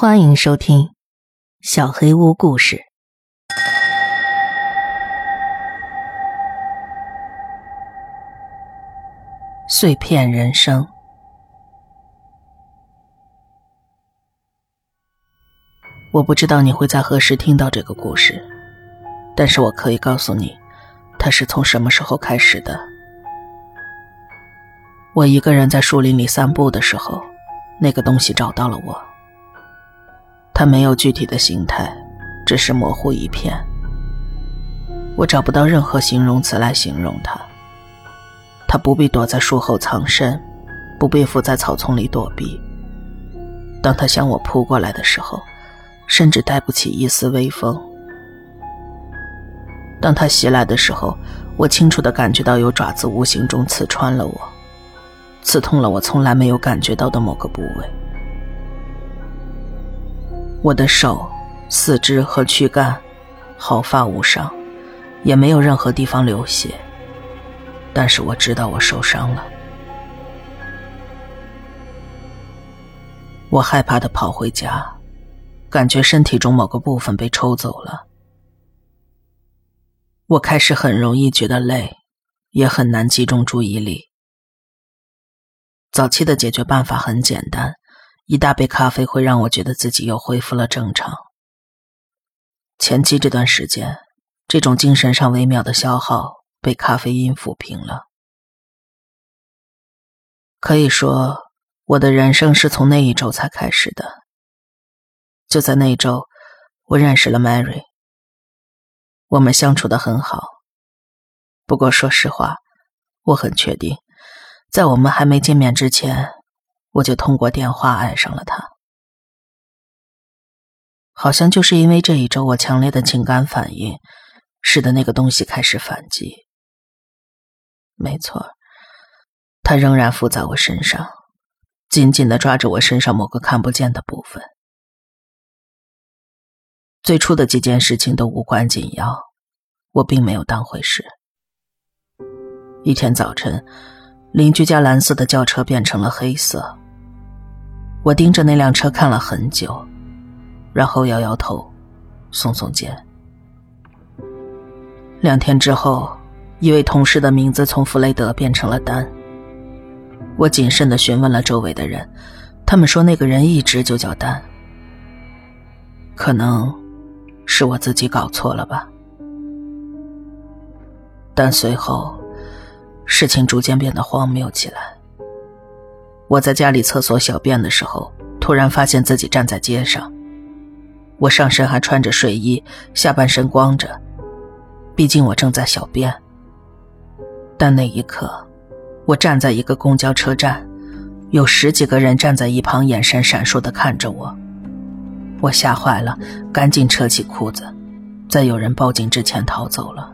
欢迎收听《小黑屋故事》。碎片人生。我不知道你会在何时听到这个故事，但是我可以告诉你，它是从什么时候开始的。我一个人在树林里散步的时候，那个东西找到了我。它没有具体的形态，只是模糊一片。我找不到任何形容词来形容它。它不必躲在树后藏身，不必伏在草丛里躲避。当它向我扑过来的时候，甚至带不起一丝微风。当它袭来的时候，我清楚地感觉到有爪子无形中刺穿了我，刺痛了我从来没有感觉到的某个部位。我的手、四肢和躯干毫发无伤，也没有任何地方流血。但是我知道我受伤了。我害怕的跑回家，感觉身体中某个部分被抽走了。我开始很容易觉得累，也很难集中注意力。早期的解决办法很简单。一大杯咖啡会让我觉得自己又恢复了正常。前期这段时间，这种精神上微妙的消耗被咖啡因抚平了。可以说，我的人生是从那一周才开始的。就在那一周，我认识了 Mary。我们相处的很好。不过说实话，我很确定，在我们还没见面之前。我就通过电话爱上了他，好像就是因为这一周我强烈的情感反应，使得那个东西开始反击。没错，他仍然附在我身上，紧紧的抓着我身上某个看不见的部分。最初的几件事情都无关紧要，我并没有当回事。一天早晨。邻居家蓝色的轿车变成了黑色，我盯着那辆车看了很久，然后摇摇头，耸耸肩。两天之后，一位同事的名字从弗雷德变成了丹。我谨慎的询问了周围的人，他们说那个人一直就叫丹。可能是我自己搞错了吧。但随后。事情逐渐变得荒谬起来。我在家里厕所小便的时候，突然发现自己站在街上。我上身还穿着睡衣，下半身光着，毕竟我正在小便。但那一刻，我站在一个公交车站，有十几个人站在一旁，眼神闪烁的看着我。我吓坏了，赶紧扯起裤子，在有人报警之前逃走了。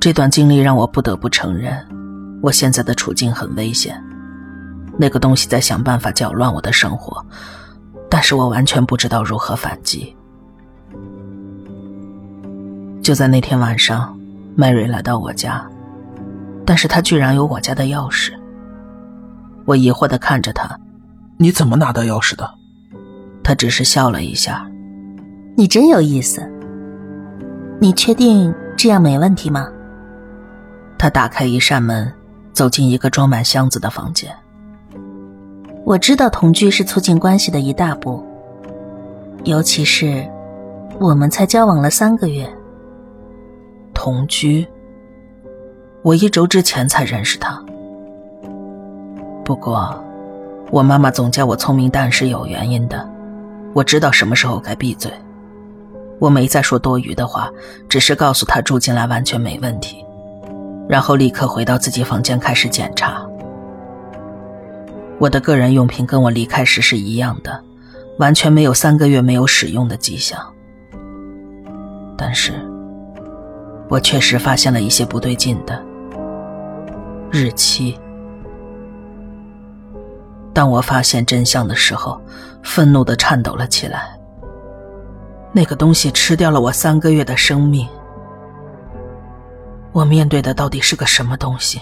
这段经历让我不得不承认，我现在的处境很危险。那个东西在想办法搅乱我的生活，但是我完全不知道如何反击。就在那天晚上，Mary 来到我家，但是他居然有我家的钥匙。我疑惑的看着他：“你怎么拿到钥匙的？”他只是笑了一下：“你真有意思。你确定这样没问题吗？”他打开一扇门，走进一个装满箱子的房间。我知道同居是促进关系的一大步，尤其是我们才交往了三个月。同居？我一周之前才认识他。不过，我妈妈总叫我聪明蛋是有原因的。我知道什么时候该闭嘴。我没再说多余的话，只是告诉他住进来完全没问题。然后立刻回到自己房间开始检查。我的个人用品跟我离开时是一样的，完全没有三个月没有使用的迹象。但是，我确实发现了一些不对劲的日期。当我发现真相的时候，愤怒的颤抖了起来。那个东西吃掉了我三个月的生命。我面对的到底是个什么东西？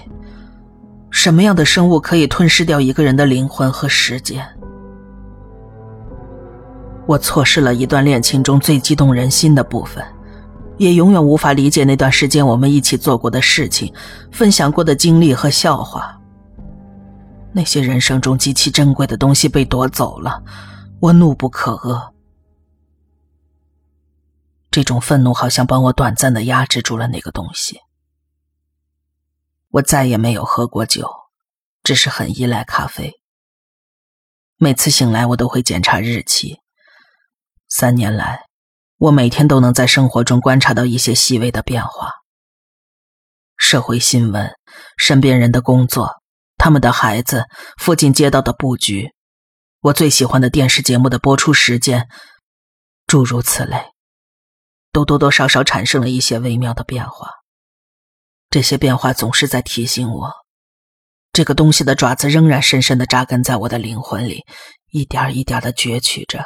什么样的生物可以吞噬掉一个人的灵魂和时间？我错失了一段恋情中最激动人心的部分，也永远无法理解那段时间我们一起做过的事情、分享过的经历和笑话。那些人生中极其珍贵的东西被夺走了，我怒不可遏。这种愤怒好像帮我短暂的压制住了那个东西。我再也没有喝过酒，只是很依赖咖啡。每次醒来，我都会检查日期。三年来，我每天都能在生活中观察到一些细微的变化：社会新闻、身边人的工作、他们的孩子、附近街道的布局、我最喜欢的电视节目的播出时间，诸如此类，都多多少少产生了一些微妙的变化。这些变化总是在提醒我。这个东西的爪子仍然深深的扎根在我的灵魂里，一点一点的攫取着。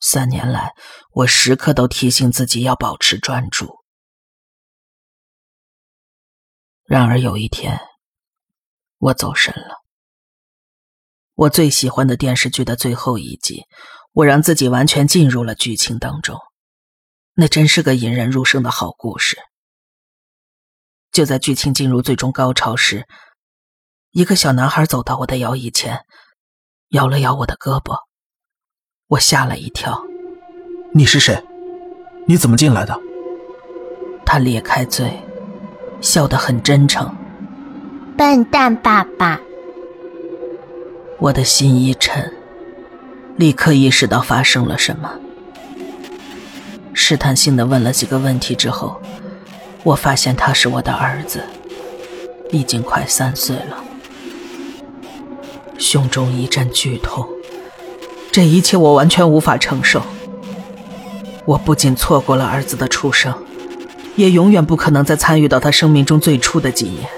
三年来，我时刻都提醒自己要保持专注。然而有一天，我走神了。我最喜欢的电视剧的最后一集，我让自己完全进入了剧情当中。那真是个引人入胜的好故事。就在剧情进入最终高潮时，一个小男孩走到我的摇椅前，摇了摇我的胳膊，我吓了一跳。你是谁？你怎么进来的？他咧开嘴，笑得很真诚。笨蛋爸爸。我的心一沉，立刻意识到发生了什么，试探性的问了几个问题之后。我发现他是我的儿子，已经快三岁了。胸中一阵剧痛，这一切我完全无法承受。我不仅错过了儿子的出生，也永远不可能再参与到他生命中最初的几年。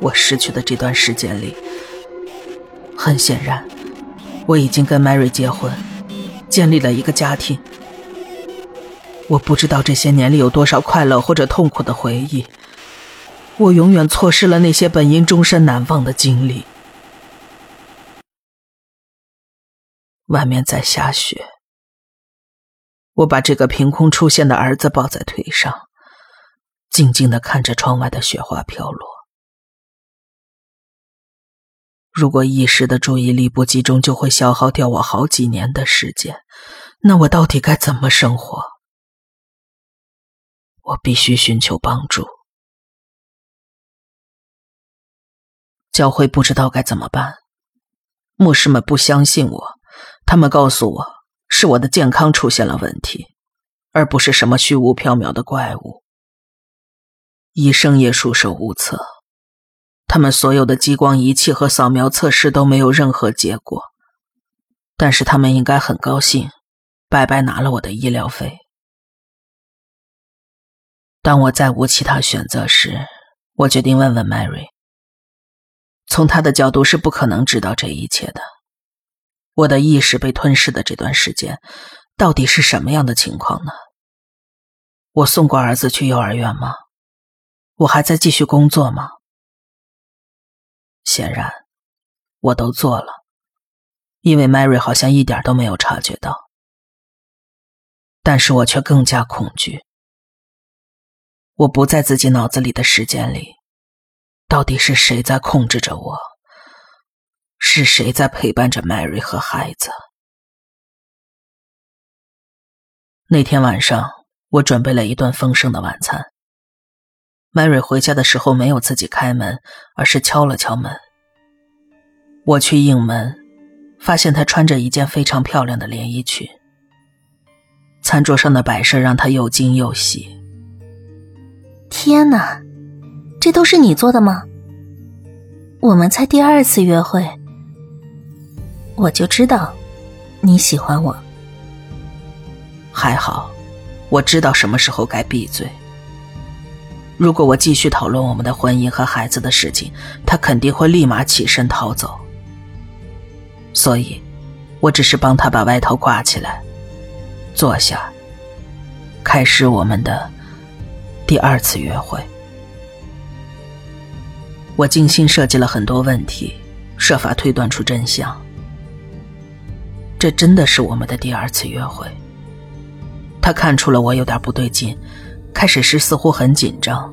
我失去的这段时间里，很显然，我已经跟 Mary 结婚，建立了一个家庭。我不知道这些年里有多少快乐或者痛苦的回忆，我永远错失了那些本应终身难忘的经历。外面在下雪，我把这个凭空出现的儿子抱在腿上，静静的看着窗外的雪花飘落。如果一时的注意力不集中，就会消耗掉我好几年的时间，那我到底该怎么生活？我必须寻求帮助。教会不知道该怎么办，牧师们不相信我，他们告诉我是我的健康出现了问题，而不是什么虚无缥缈的怪物。医生也束手无策，他们所有的激光仪器和扫描测试都没有任何结果，但是他们应该很高兴，白白拿了我的医疗费。当我再无其他选择时，我决定问问 Mary。从他的角度是不可能知道这一切的。我的意识被吞噬的这段时间，到底是什么样的情况呢？我送过儿子去幼儿园吗？我还在继续工作吗？显然，我都做了，因为 Mary 好像一点都没有察觉到。但是我却更加恐惧。我不在自己脑子里的时间里，到底是谁在控制着我？是谁在陪伴着 Mary 和孩子？那天晚上，我准备了一顿丰盛的晚餐。Mary 回家的时候没有自己开门，而是敲了敲门。我去应门，发现她穿着一件非常漂亮的连衣裙。餐桌上的摆设让她又惊又喜。天哪，这都是你做的吗？我们才第二次约会，我就知道你喜欢我。还好，我知道什么时候该闭嘴。如果我继续讨论我们的婚姻和孩子的事情，他肯定会立马起身逃走。所以，我只是帮他把外套挂起来，坐下，开始我们的。第二次约会，我精心设计了很多问题，设法推断出真相。这真的是我们的第二次约会。他看出了我有点不对劲，开始时似乎很紧张，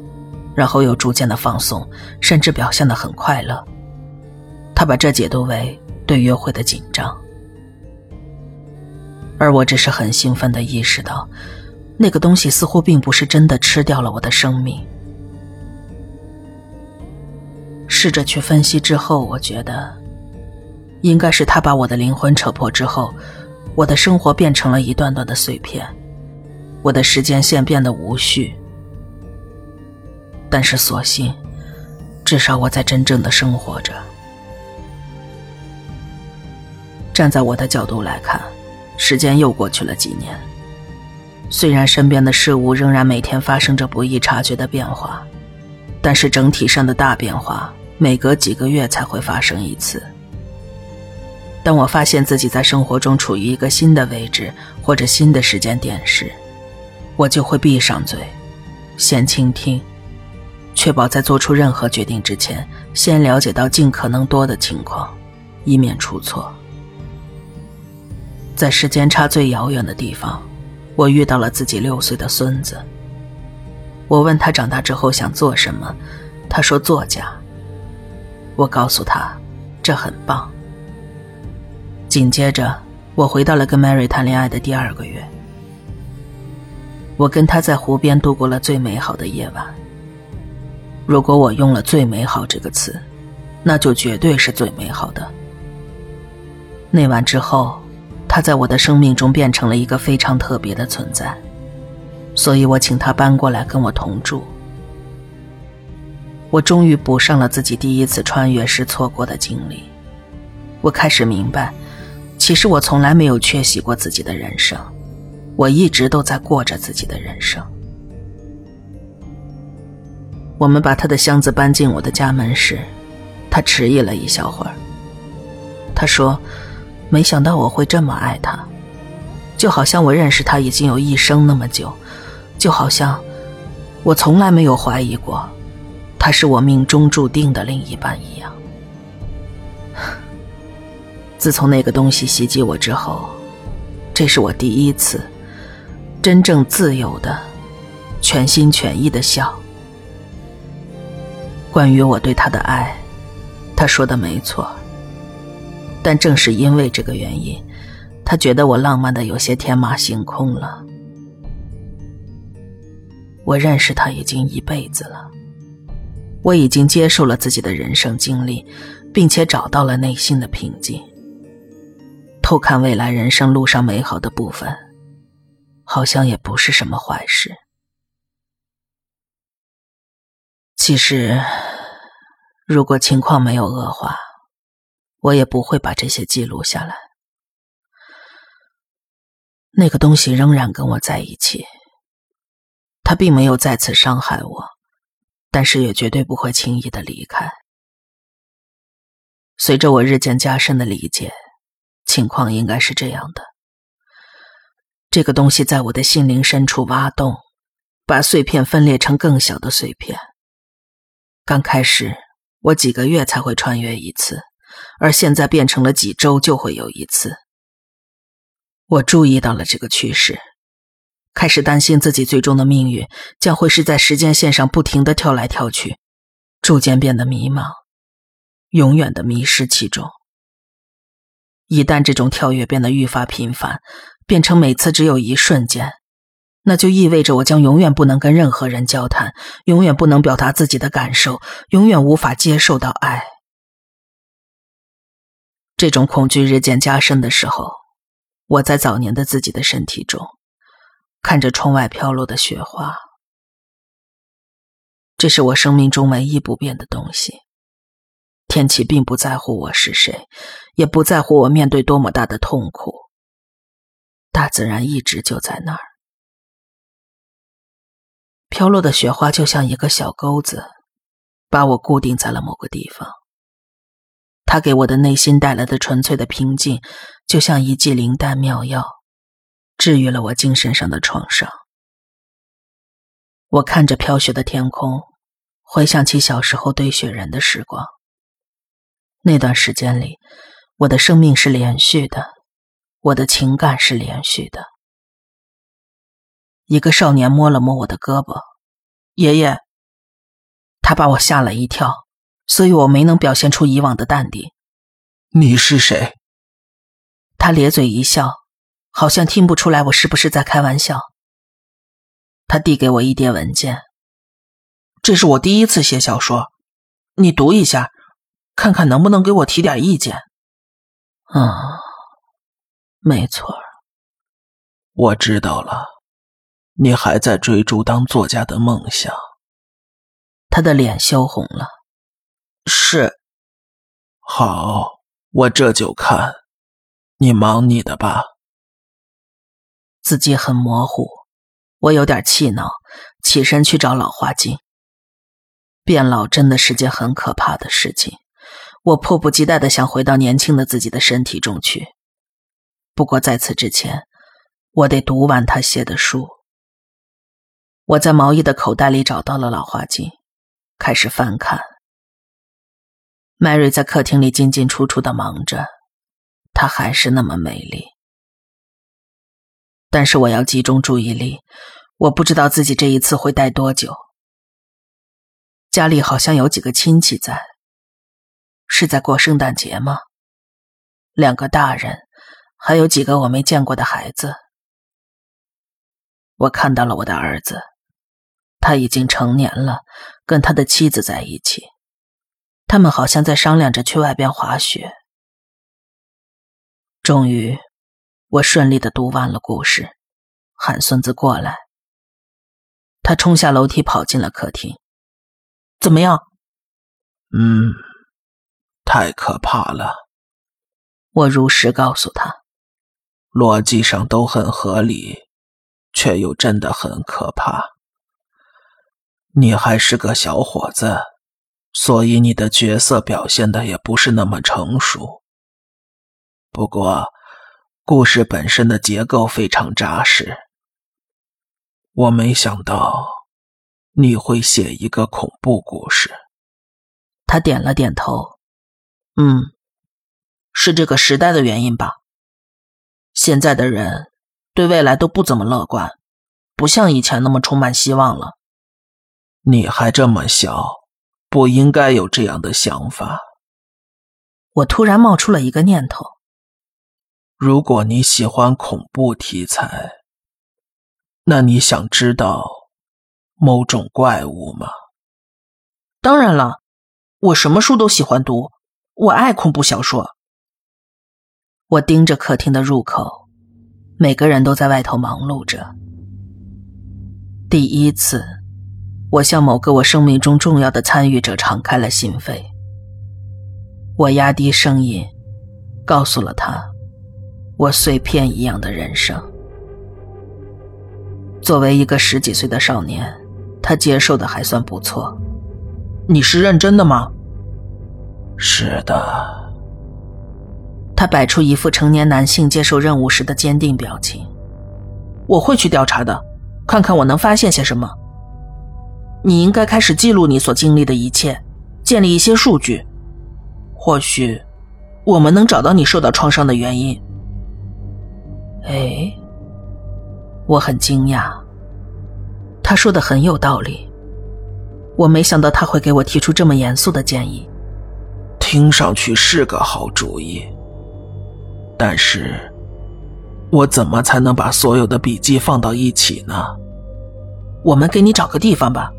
然后又逐渐的放松，甚至表现的很快乐。他把这解读为对约会的紧张，而我只是很兴奋的意识到，那个东西似乎并不是真的吃掉了我的生命。试着去分析之后，我觉得，应该是他把我的灵魂扯破之后，我的生活变成了一段段的碎片。我的时间线变得无序，但是所幸，至少我在真正的生活着。站在我的角度来看，时间又过去了几年。虽然身边的事物仍然每天发生着不易察觉的变化，但是整体上的大变化，每隔几个月才会发生一次。当我发现自己在生活中处于一个新的位置或者新的时间点时，我就会闭上嘴，先倾听，确保在做出任何决定之前，先了解到尽可能多的情况，以免出错。在时间差最遥远的地方，我遇到了自己六岁的孙子。我问他长大之后想做什么，他说作家。我告诉他，这很棒。紧接着，我回到了跟 Mary 谈恋爱的第二个月。我跟他在湖边度过了最美好的夜晚。如果我用了“最美好”这个词，那就绝对是最美好的。那晚之后，他在我的生命中变成了一个非常特别的存在，所以我请他搬过来跟我同住。我终于补上了自己第一次穿越时错过的经历。我开始明白，其实我从来没有缺席过自己的人生。我一直都在过着自己的人生。我们把他的箱子搬进我的家门时，他迟疑了一小会儿。他说：“没想到我会这么爱他，就好像我认识他已经有一生那么久，就好像我从来没有怀疑过他是我命中注定的另一半一样。”自从那个东西袭击我之后，这是我第一次。真正自由的、全心全意的笑。关于我对他的爱，他说的没错。但正是因为这个原因，他觉得我浪漫的有些天马行空了。我认识他已经一辈子了，我已经接受了自己的人生经历，并且找到了内心的平静。偷看未来人生路上美好的部分。好像也不是什么坏事。其实，如果情况没有恶化，我也不会把这些记录下来。那个东西仍然跟我在一起，他并没有再次伤害我，但是也绝对不会轻易的离开。随着我日渐加深的理解，情况应该是这样的。这个东西在我的心灵深处挖洞，把碎片分裂成更小的碎片。刚开始，我几个月才会穿越一次，而现在变成了几周就会有一次。我注意到了这个趋势，开始担心自己最终的命运将会是在时间线上不停的跳来跳去，逐渐变得迷茫，永远的迷失其中。一旦这种跳跃变得愈发频繁。变成每次只有一瞬间，那就意味着我将永远不能跟任何人交谈，永远不能表达自己的感受，永远无法接受到爱。这种恐惧日渐加深的时候，我在早年的自己的身体中，看着窗外飘落的雪花。这是我生命中唯一不变的东西。天气并不在乎我是谁，也不在乎我面对多么大的痛苦。大自然一直就在那儿，飘落的雪花就像一个小钩子，把我固定在了某个地方。它给我的内心带来的纯粹的平静，就像一剂灵丹妙药，治愈了我精神上的创伤。我看着飘雪的天空，回想起小时候堆雪人的时光。那段时间里，我的生命是连续的。我的情感是连续的。一个少年摸了摸我的胳膊，爷爷。他把我吓了一跳，所以我没能表现出以往的淡定。你是谁？他咧嘴一笑，好像听不出来我是不是在开玩笑。他递给我一叠文件，这是我第一次写小说，你读一下，看看能不能给我提点意见。啊，没错，我知道了，你还在追逐当作家的梦想。他的脸羞红了。是，好，我这就看。你忙你的吧。字迹很模糊，我有点气恼，起身去找老花镜。变老真的是件很可怕的事情，我迫不及待的想回到年轻的自己的身体中去。不过在此之前，我得读完他写的书。我在毛衣的口袋里找到了老花镜。开始翻看，Mary 在客厅里进进出出的忙着，她还是那么美丽。但是我要集中注意力，我不知道自己这一次会待多久。家里好像有几个亲戚在，是在过圣诞节吗？两个大人，还有几个我没见过的孩子。我看到了我的儿子。他已经成年了，跟他的妻子在一起。他们好像在商量着去外边滑雪。终于，我顺利的读完了故事，喊孙子过来。他冲下楼梯，跑进了客厅。怎么样？嗯，太可怕了。我如实告诉他，逻辑上都很合理，却又真的很可怕。你还是个小伙子，所以你的角色表现的也不是那么成熟。不过，故事本身的结构非常扎实。我没想到你会写一个恐怖故事。他点了点头，嗯，是这个时代的原因吧。现在的人对未来都不怎么乐观，不像以前那么充满希望了。你还这么小，不应该有这样的想法。我突然冒出了一个念头：如果你喜欢恐怖题材，那你想知道某种怪物吗？当然了，我什么书都喜欢读，我爱恐怖小说。我盯着客厅的入口，每个人都在外头忙碌着。第一次。我向某个我生命中重要的参与者敞开了心扉。我压低声音，告诉了他我碎片一样的人生。作为一个十几岁的少年，他接受的还算不错。你是认真的吗？是的。他摆出一副成年男性接受任务时的坚定表情。我会去调查的，看看我能发现些什么。你应该开始记录你所经历的一切，建立一些数据。或许，我们能找到你受到创伤的原因。哎，我很惊讶。他说的很有道理。我没想到他会给我提出这么严肃的建议。听上去是个好主意，但是，我怎么才能把所有的笔记放到一起呢？我们给你找个地方吧。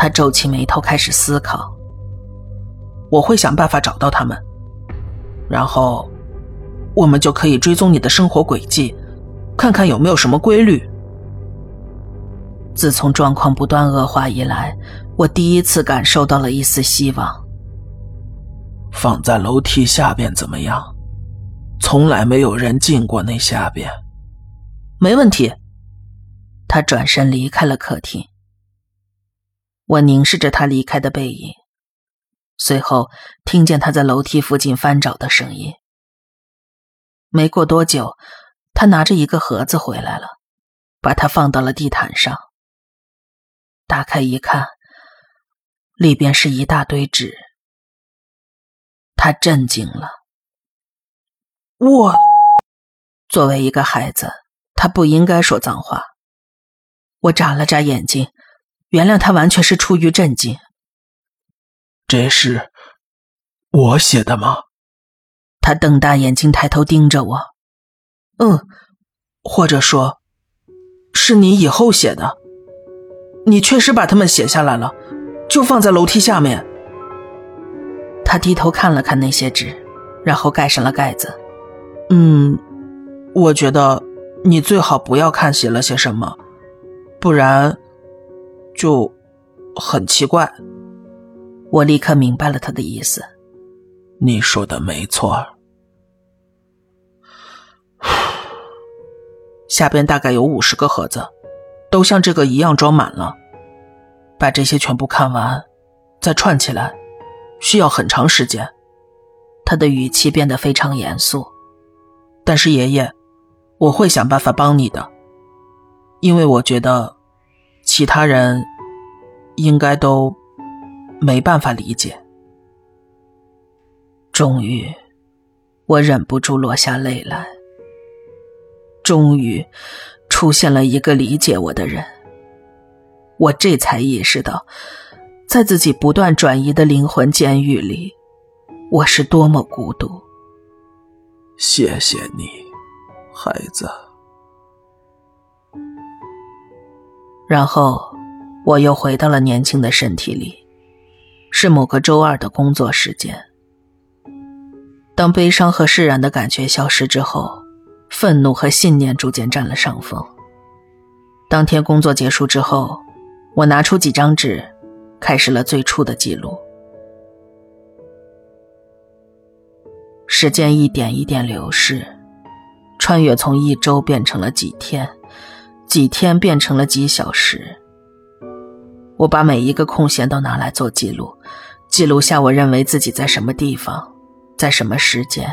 他皱起眉头，开始思考。我会想办法找到他们，然后我们就可以追踪你的生活轨迹，看看有没有什么规律。自从状况不断恶化以来，我第一次感受到了一丝希望。放在楼梯下边怎么样？从来没有人进过那下边。没问题。他转身离开了客厅。我凝视着他离开的背影，随后听见他在楼梯附近翻找的声音。没过多久，他拿着一个盒子回来了，把它放到了地毯上。打开一看，里边是一大堆纸。他震惊了，我。作为一个孩子，他不应该说脏话。我眨了眨眼睛，原谅他完全是出于震惊。这是我写的吗？他瞪大眼睛，抬头盯着我。嗯，或者说，是你以后写的。你确实把它们写下来了，就放在楼梯下面。他低头看了看那些纸，然后盖上了盖子。嗯，我觉得你最好不要看写了些什么，不然就很奇怪。我立刻明白了他的意思。你说的没错。下边大概有五十个盒子，都像这个一样装满了。把这些全部看完，再串起来，需要很长时间。他的语气变得非常严肃。但是爷爷，我会想办法帮你的，因为我觉得其他人应该都没办法理解。终于，我忍不住落下泪来。终于，出现了一个理解我的人。我这才意识到，在自己不断转移的灵魂监狱里，我是多么孤独。谢谢你，孩子。然后，我又回到了年轻的身体里，是某个周二的工作时间。当悲伤和释然的感觉消失之后，愤怒和信念逐渐占了上风。当天工作结束之后。我拿出几张纸，开始了最初的记录。时间一点一点流逝，穿越从一周变成了几天，几天变成了几小时。我把每一个空闲都拿来做记录，记录下我认为自己在什么地方，在什么时间。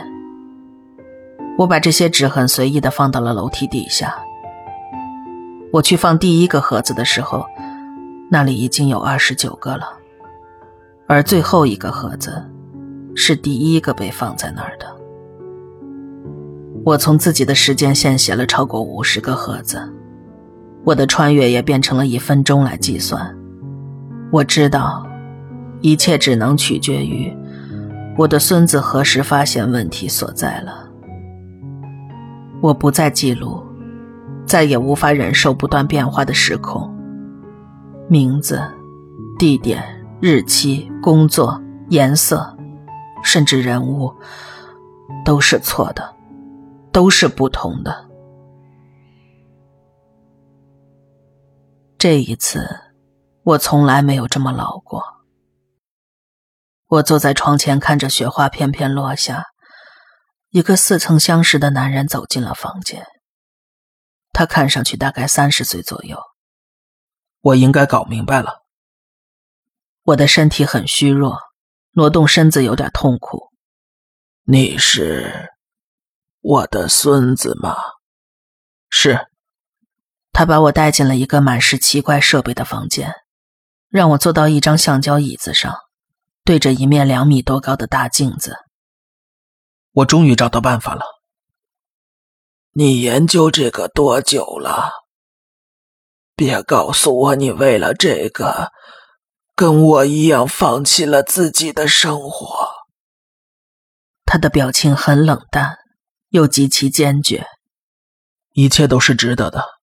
我把这些纸很随意的放到了楼梯底下。我去放第一个盒子的时候。那里已经有二十九个了，而最后一个盒子是第一个被放在那儿的。我从自己的时间线写了超过五十个盒子，我的穿越也变成了以分钟来计算。我知道，一切只能取决于我的孙子何时发现问题所在了。我不再记录，再也无法忍受不断变化的时空。名字、地点、日期、工作、颜色，甚至人物，都是错的，都是不同的。这一次，我从来没有这么老过。我坐在床前，看着雪花片片落下。一个似曾相识的男人走进了房间。他看上去大概三十岁左右。我应该搞明白了。我的身体很虚弱，挪动身子有点痛苦。你是我的孙子吗？是。他把我带进了一个满是奇怪设备的房间，让我坐到一张橡胶椅子上，对着一面两米多高的大镜子。我终于找到办法了。你研究这个多久了？别告诉我，你为了这个，跟我一样放弃了自己的生活。他的表情很冷淡，又极其坚决。一切都是值得的。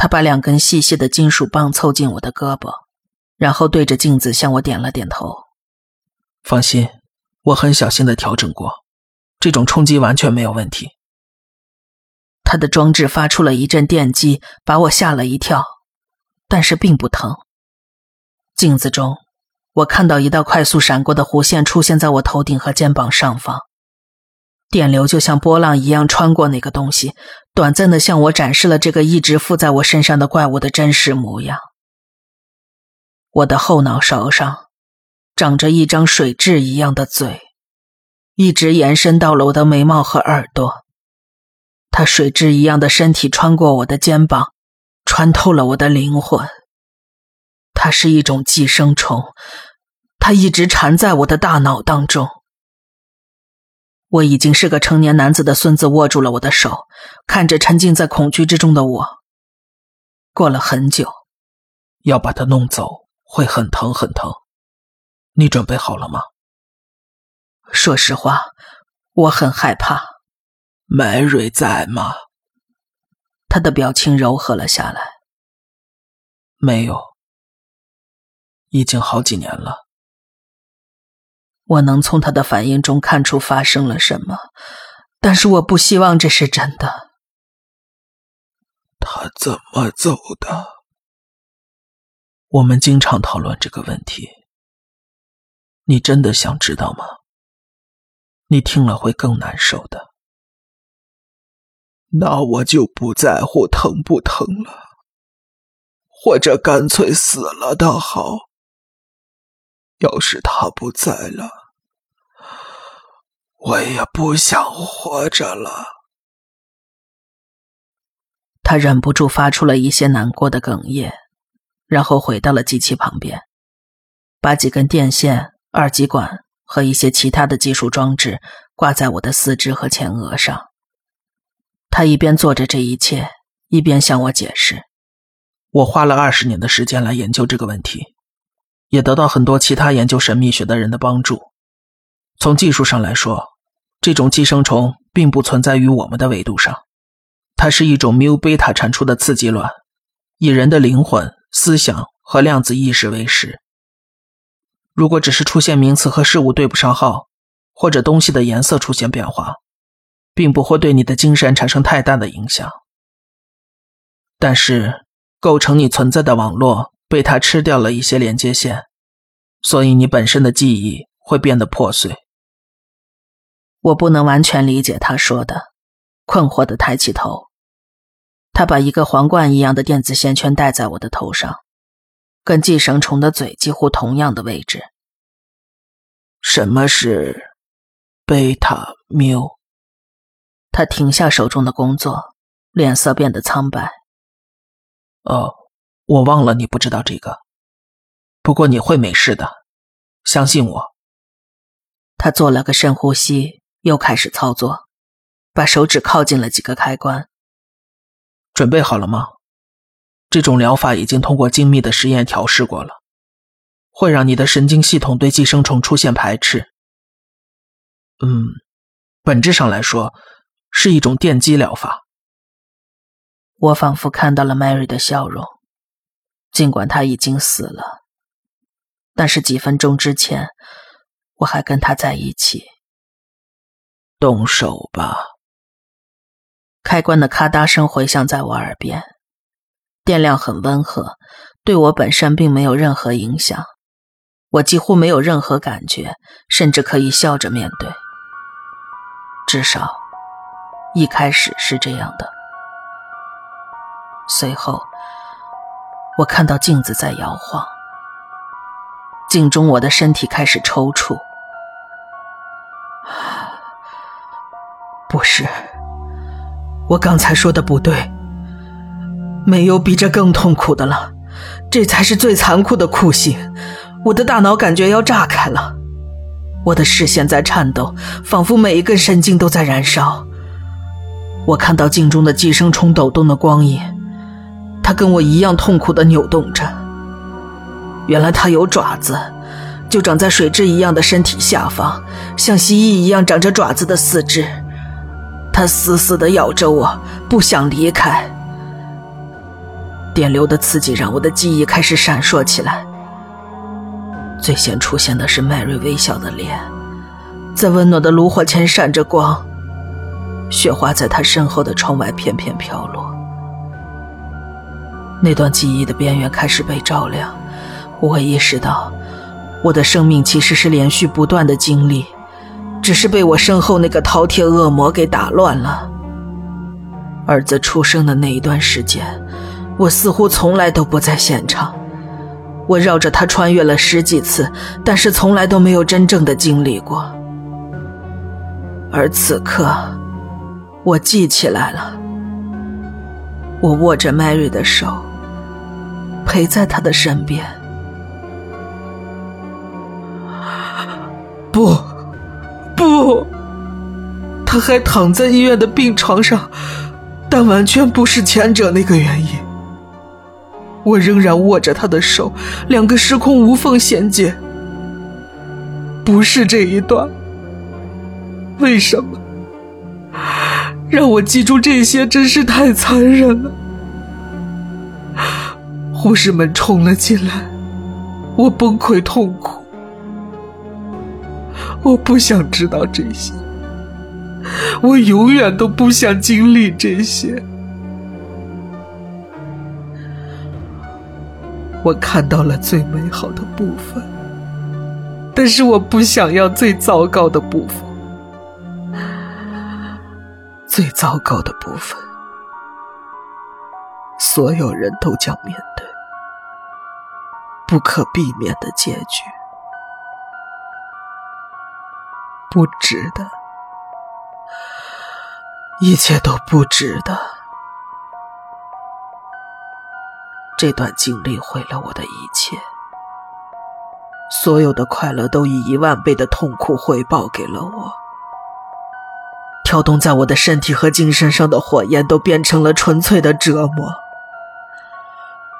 他把两根细细的金属棒凑近我的胳膊，然后对着镜子向我点了点头。放心，我很小心的调整过，这种冲击完全没有问题。他的装置发出了一阵电击，把我吓了一跳，但是并不疼。镜子中，我看到一道快速闪过的弧线出现在我头顶和肩膀上方，电流就像波浪一样穿过那个东西，短暂的向我展示了这个一直附在我身上的怪物的真实模样。我的后脑勺上长着一张水蛭一样的嘴，一直延伸到了我的眉毛和耳朵。他水蛭一样的身体穿过我的肩膀，穿透了我的灵魂。它是一种寄生虫，它一直缠在我的大脑当中。我已经是个成年男子的孙子握住了我的手，看着沉浸在恐惧之中的我。过了很久，要把他弄走会很疼很疼。你准备好了吗？说实话，我很害怕。麦瑞在吗？他的表情柔和了下来。没有，已经好几年了。我能从他的反应中看出发生了什么，但是我不希望这是真的。他怎么走的？我们经常讨论这个问题。你真的想知道吗？你听了会更难受的。那我就不在乎疼不疼了，或者干脆死了倒好。要是他不在了，我也不想活着了。他忍不住发出了一些难过的哽咽，然后回到了机器旁边，把几根电线。二极管和一些其他的技术装置挂在我的四肢和前额上。他一边做着这一切，一边向我解释：“我花了二十年的时间来研究这个问题，也得到很多其他研究神秘学的人的帮助。从技术上来说，这种寄生虫并不存在于我们的维度上，它是一种缪贝塔产出的刺激卵，以人的灵魂、思想和量子意识为食。”如果只是出现名词和事物对不上号，或者东西的颜色出现变化，并不会对你的精神产生太大的影响。但是，构成你存在的网络被它吃掉了一些连接线，所以你本身的记忆会变得破碎。我不能完全理解他说的，困惑的抬起头。他把一个皇冠一样的电子线圈戴在我的头上。跟寄生虫的嘴几乎同样的位置。什么是贝塔缪？他停下手中的工作，脸色变得苍白。哦，我忘了你不知道这个。不过你会没事的，相信我。他做了个深呼吸，又开始操作，把手指靠近了几个开关。准备好了吗？这种疗法已经通过精密的实验调试过了，会让你的神经系统对寄生虫出现排斥。嗯，本质上来说是一种电击疗法。我仿佛看到了 Mary 的笑容，尽管他已经死了，但是几分钟之前我还跟他在一起。动手吧！开关的咔嗒声回响在我耳边。电量很温和，对我本身并没有任何影响。我几乎没有任何感觉，甚至可以笑着面对。至少，一开始是这样的。随后，我看到镜子在摇晃，镜中我的身体开始抽搐。不是，我刚才说的不对。没有比这更痛苦的了，这才是最残酷的酷刑。我的大脑感觉要炸开了，我的视线在颤抖，仿佛每一根神经都在燃烧。我看到镜中的寄生虫抖动的光影，他跟我一样痛苦的扭动着。原来他有爪子，就长在水蛭一样的身体下方，像蜥蜴一样长着爪子的四肢。他死死的咬着我，不想离开。电流的刺激让我的记忆开始闪烁起来。最先出现的是麦瑞微笑的脸，在温暖的炉火前闪着光。雪花在他身后的窗外片片飘落。那段记忆的边缘开始被照亮，我意识到，我的生命其实是连续不断的经历，只是被我身后那个饕餮恶魔给打乱了。儿子出生的那一段时间。我似乎从来都不在现场，我绕着他穿越了十几次，但是从来都没有真正的经历过。而此刻，我记起来了，我握着 Mary 的手，陪在他的身边。不，不，他还躺在医院的病床上，但完全不是前者那个原因。我仍然握着他的手，两个时空无缝衔接。不是这一段，为什么？让我记住这些真是太残忍了。护士们冲了进来，我崩溃痛哭。我不想知道这些，我永远都不想经历这些。我看到了最美好的部分，但是我不想要最糟糕的部分。最糟糕的部分，所有人都将面对不可避免的结局，不值得，一切都不值得。这段经历毁了我的一切，所有的快乐都以一万倍的痛苦回报给了我。跳动在我的身体和精神上的火焰都变成了纯粹的折磨。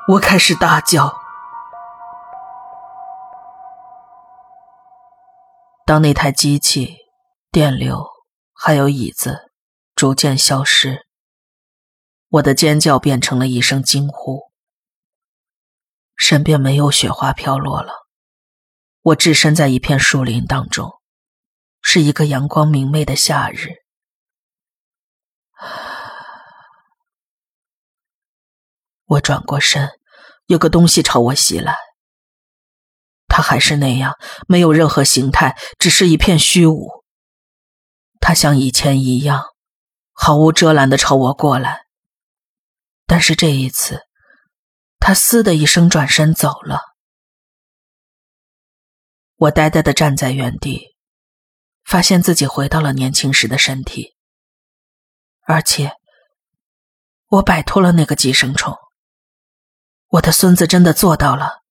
我开始大叫。当那台机器、电流还有椅子逐渐消失，我的尖叫变成了一声惊呼。身边没有雪花飘落了，我置身在一片树林当中，是一个阳光明媚的夏日。我转过身，有个东西朝我袭来。他还是那样，没有任何形态，只是一片虚无。他像以前一样，毫无遮拦的朝我过来。但是这一次，他嘶的一声转身走了。我呆呆的站在原地，发现自己回到了年轻时的身体。而且，我摆脱了那个寄生虫。我的孙子真的做到了，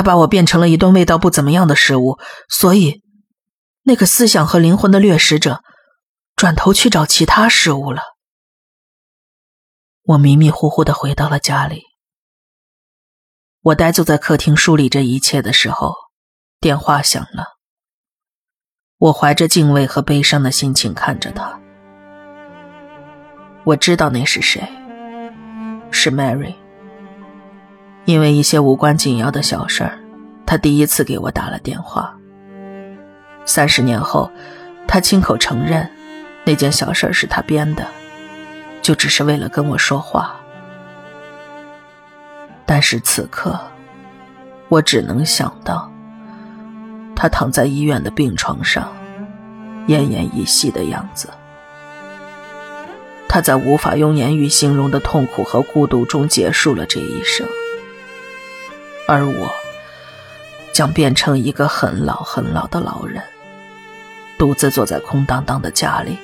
他把我变成了一顿味道不怎么样的食物，所以，那个思想和灵魂的掠食者，转头去找其他食物了。我迷迷糊糊的回到了家里。我呆坐在客厅梳理这一切的时候，电话响了。我怀着敬畏和悲伤的心情看着他。我知道那是谁，是 Mary。因为一些无关紧要的小事儿，他第一次给我打了电话。三十年后，他亲口承认，那件小事是他编的，就只是为了跟我说话。但是此刻，我只能想到，他躺在医院的病床上，奄奄一息的样子。他在无法用言语形容的痛苦和孤独中结束了这一生，而我将变成一个很老很老的老人，独自坐在空荡荡的家里。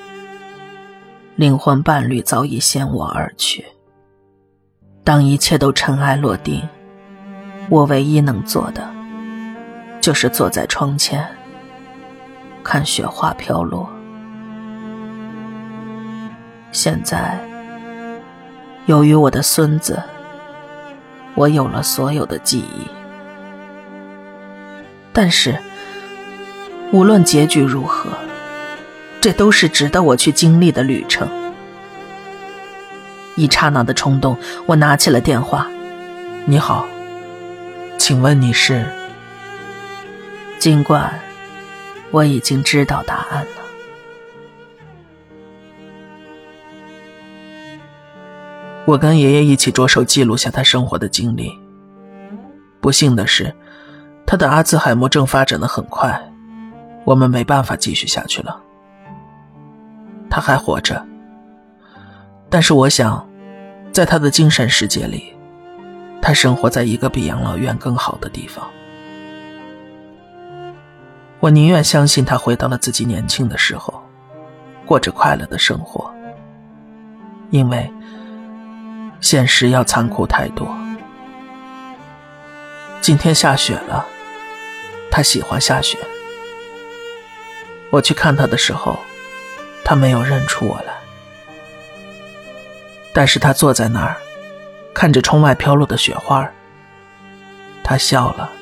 灵魂伴侣早已先我而去。当一切都尘埃落定，我唯一能做的，就是坐在窗前，看雪花飘落。现在，由于我的孙子，我有了所有的记忆。但是，无论结局如何，这都是值得我去经历的旅程。一刹那的冲动，我拿起了电话：“你好，请问你是？”尽管我已经知道答案我跟爷爷一起着手记录下他生活的经历。不幸的是，他的阿兹海默症发展的很快，我们没办法继续下去了。他还活着，但是我想，在他的精神世界里，他生活在一个比养老院更好的地方。我宁愿相信他回到了自己年轻的时候，过着快乐的生活，因为。现实要残酷太多。今天下雪了，他喜欢下雪。我去看他的时候，他没有认出我来，但是他坐在那儿，看着窗外飘落的雪花他笑了，